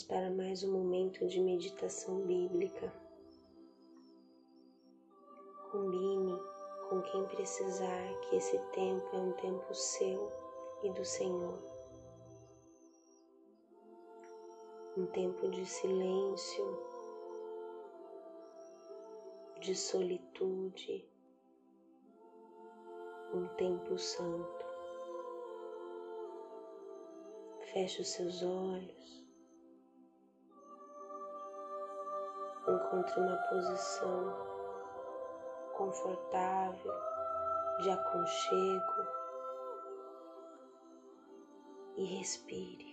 Vamos para mais um momento de meditação bíblica. Combine com quem precisar que esse tempo é um tempo seu e do Senhor. Um tempo de silêncio, de solitude, um tempo santo. Feche os seus olhos. Encontre uma posição confortável, de aconchego e respire.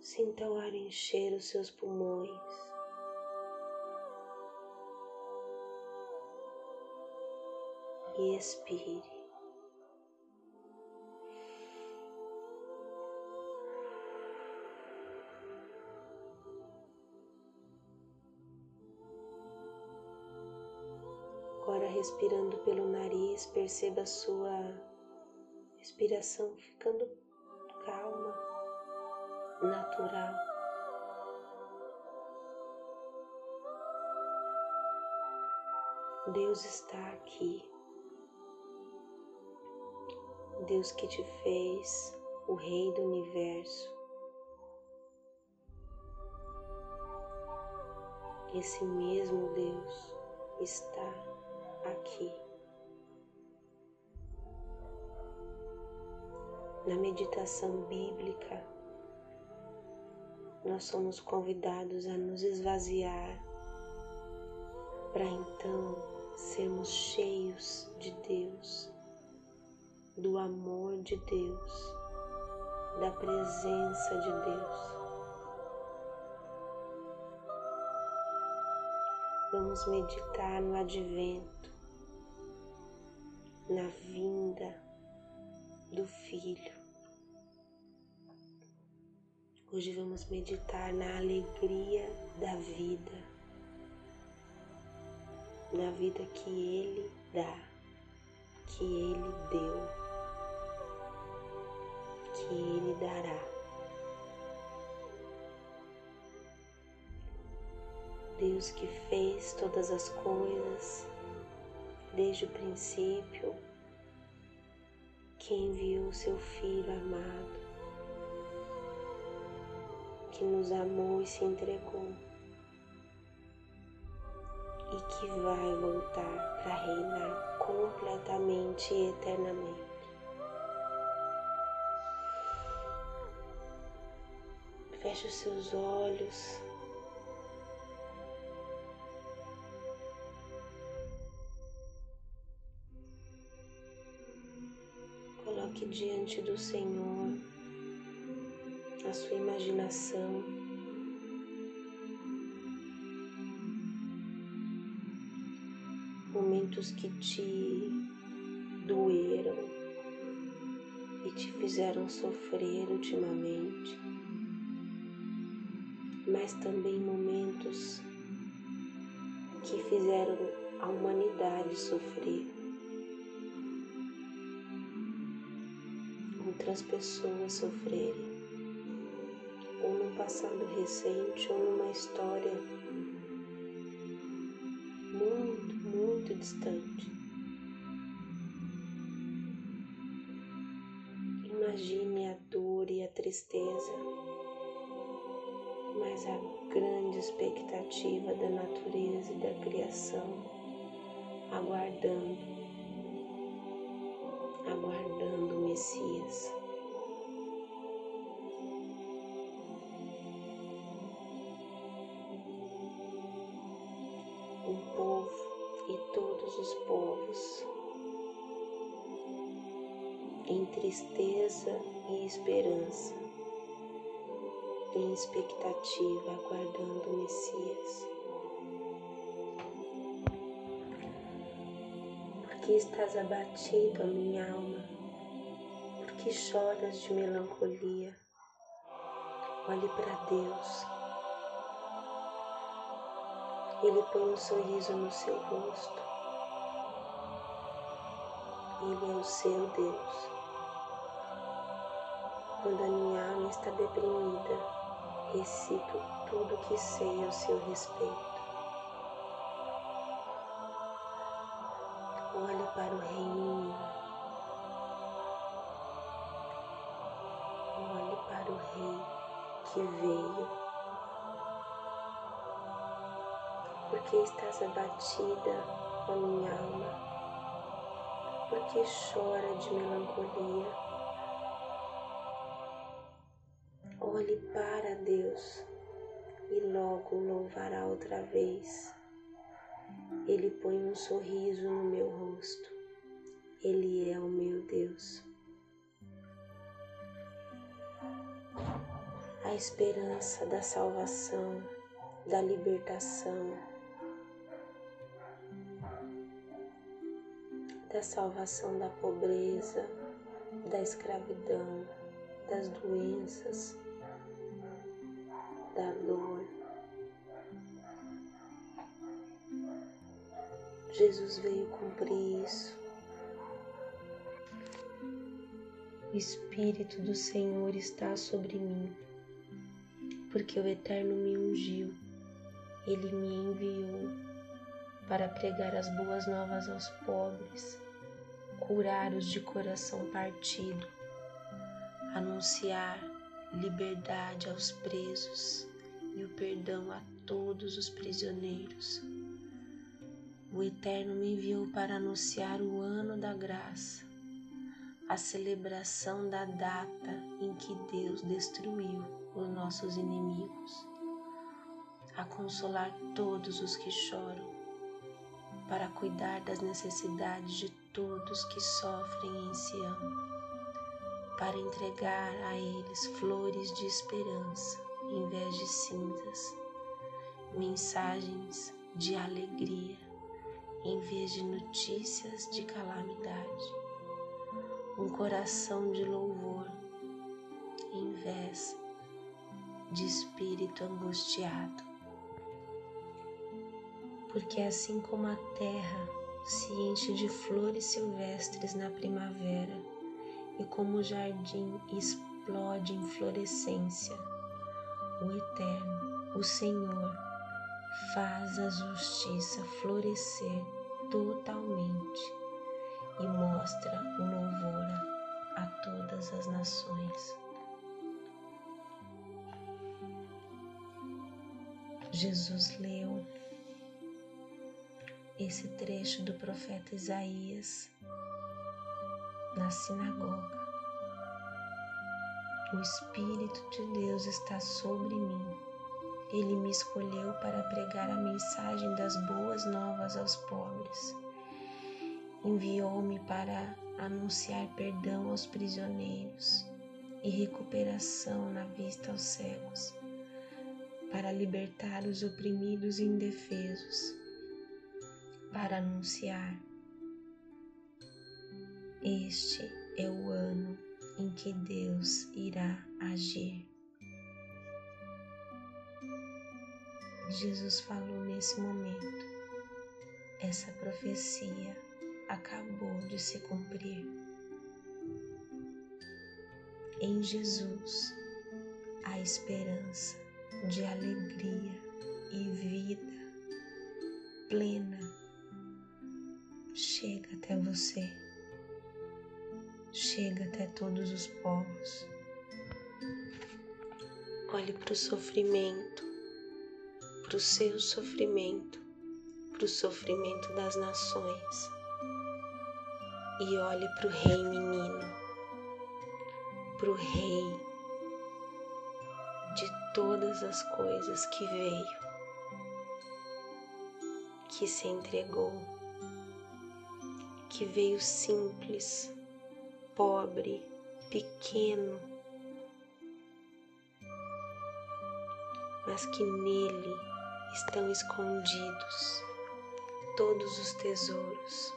Sinta o ar encher os seus pulmões. E expire. Agora, respirando pelo nariz, perceba a sua respiração ficando calma natural. Deus está aqui. Deus que te fez o Rei do Universo. Esse mesmo Deus está aqui. Na meditação bíblica, nós somos convidados a nos esvaziar para então sermos cheios de Deus, do amor de Deus, da presença de Deus. Vamos meditar no advento, na vinda do Filho Hoje vamos meditar na alegria da vida, na vida que Ele dá, que Ele deu, que Ele dará. Deus que fez todas as coisas desde o princípio, que enviou seu Filho amado que nos amou e se entregou e que vai voltar para reinar completamente e eternamente. Feche os seus olhos. Coloque diante do Senhor a sua imaginação. Momentos que te doeram e te fizeram sofrer ultimamente, mas também momentos que fizeram a humanidade sofrer. Outras pessoas sofrerem ou num passado recente ou numa história muito, muito distante. Imagine a dor e a tristeza, mas a grande expectativa da natureza e da criação, aguardando, aguardando o Messias. um povo e todos os povos, em tristeza e esperança, em expectativa, aguardando o Messias. Por que estás abatido, minha alma? Por que choras de melancolia? Olhe para Deus Ele põe um sorriso no seu rosto. Ele é o seu Deus. Quando a minha alma está deprimida, recito tudo que sei ao seu respeito. Olhe para o Rei menino. Olhe para o Rei que veio. Porque estás abatida, ó minha alma? Porque chora de melancolia? Olhe para Deus e logo louvará outra vez. Ele põe um sorriso no meu rosto. Ele é o meu Deus. A esperança da salvação, da libertação, da salvação da pobreza, da escravidão, das doenças, da dor. Jesus veio cumprir isso. O Espírito do Senhor está sobre mim, porque o Eterno me ungiu, ele me enviou para pregar as boas novas aos pobres, curar os de coração partido, anunciar liberdade aos presos e o perdão a todos os prisioneiros. O Eterno me enviou para anunciar o ano da graça, a celebração da data em que Deus destruiu os nossos inimigos, a consolar todos os que choram, para cuidar das necessidades de todos que sofrem em Sião, para entregar a eles flores de esperança em vez de cinzas, mensagens de alegria em vez de notícias de calamidade, um coração de louvor em vez de espírito angustiado. Porque assim como a terra se enche de flores silvestres na primavera e como o jardim explode em florescência, o Eterno, o Senhor, faz a justiça florescer totalmente e mostra o louvor a todas as nações. Jesus leu esse trecho do profeta Isaías na sinagoga. O Espírito de Deus está sobre mim ele me escolheu para pregar a mensagem das boas novas aos pobres. Enviou-me para anunciar perdão aos prisioneiros e recuperação na vista aos cegos, para libertar os oprimidos e indefesos, para anunciar: Este é o ano em que Deus irá agir. Jesus falou nesse momento. Essa profecia acabou de se cumprir. Em Jesus, a esperança de alegria e vida plena chega até você, chega até todos os povos. Olhe para o sofrimento para o seu sofrimento, para o sofrimento das nações. E olhe para o Rei menino, para o Rei de todas as coisas que veio, que se entregou, que veio simples, pobre, pequeno, mas que nele estão escondidos todos os tesouros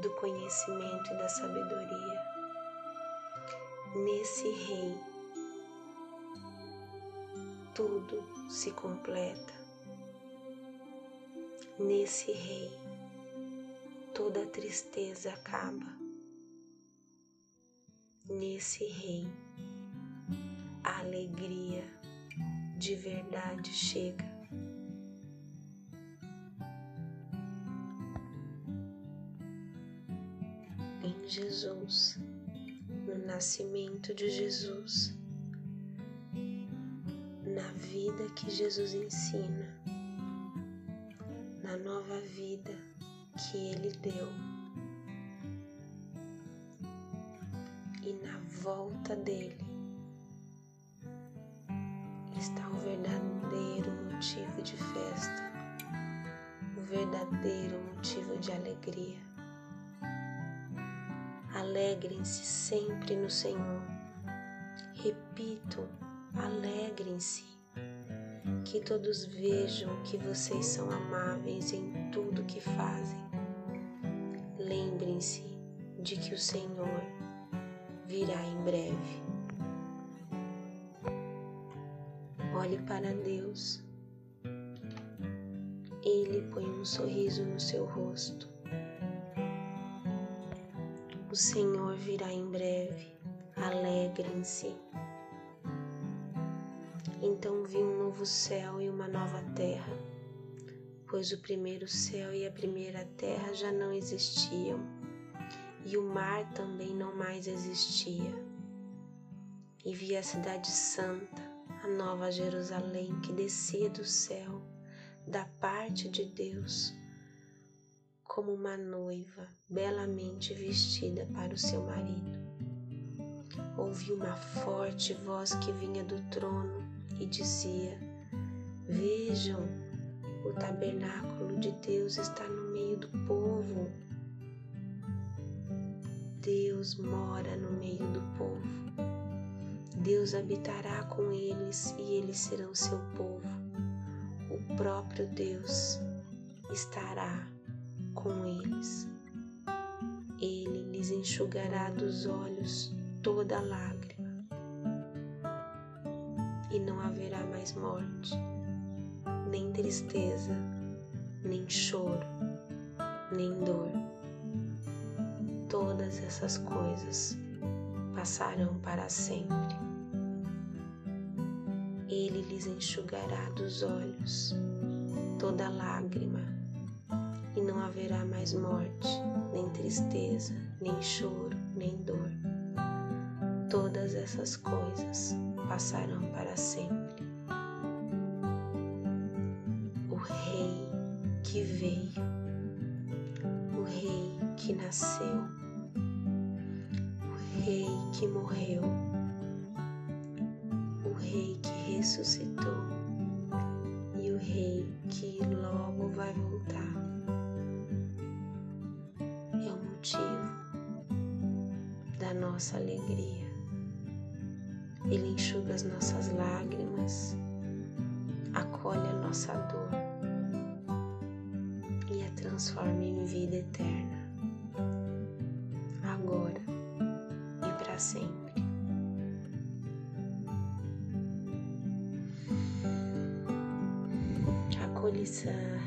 do conhecimento e da sabedoria. Nesse Rei, tudo se completa. Nesse Rei, toda tristeza acaba. Nesse Rei, a alegria de verdade chega. Em Jesus, no nascimento de Jesus, na vida que Jesus ensina, na nova vida que Ele deu volta dele está o verdadeiro motivo de festa, o verdadeiro motivo de alegria. Alegrem-se sempre no Senhor. Repito, alegrem-se. Que todos vejam que vocês são amáveis em tudo que fazem. Lembrem-se de que o Senhor virá em breve. Olhe para Deus. Ele põe um sorriso no seu rosto. O Senhor virá em breve. Alegrem-se. Então vi um novo céu e uma nova terra, pois o primeiro céu e a primeira terra já não existiam, e o mar também não mais existia. E vi a cidade santa, a nova Jerusalém que descia do céu, da parte de Deus, como uma noiva belamente vestida para o seu marido. Ouvi uma forte voz que vinha do trono e dizia: Vejam, o tabernáculo de Deus está no meio do povo. Deus mora no meio do povo. Deus habitará com eles e eles serão seu povo. O próprio Deus estará com eles. Ele lhes enxugará dos olhos toda lágrima e não haverá mais morte, nem tristeza, nem choro, nem dor. Todas essas coisas passarão para sempre. Ele lhes enxugará dos olhos toda lágrima, e não haverá mais morte, nem tristeza, nem choro, nem dor. Todas essas coisas passarão para sempre. O Rei que veio, o Rei que nasceu, morreu, o Rei que ressuscitou e o Rei que logo vai voltar. É o motivo da nossa alegria. Ele enxuga as nossas lágrimas, acolhe a nossa dor e a transforma em vida eterna, agora e para sempre. acolhiçar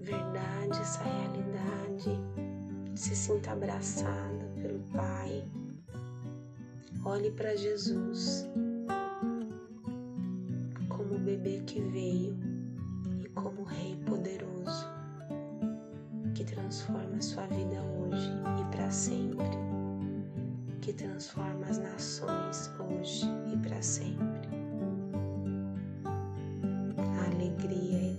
verdade, essa realidade. Se sinta abraçada pelo Pai. Olhe para Jesus como o bebê que veio e como o Rei poderoso que transforma a sua vida hoje e para sempre, que transforma as nações hoje e para sempre. A alegria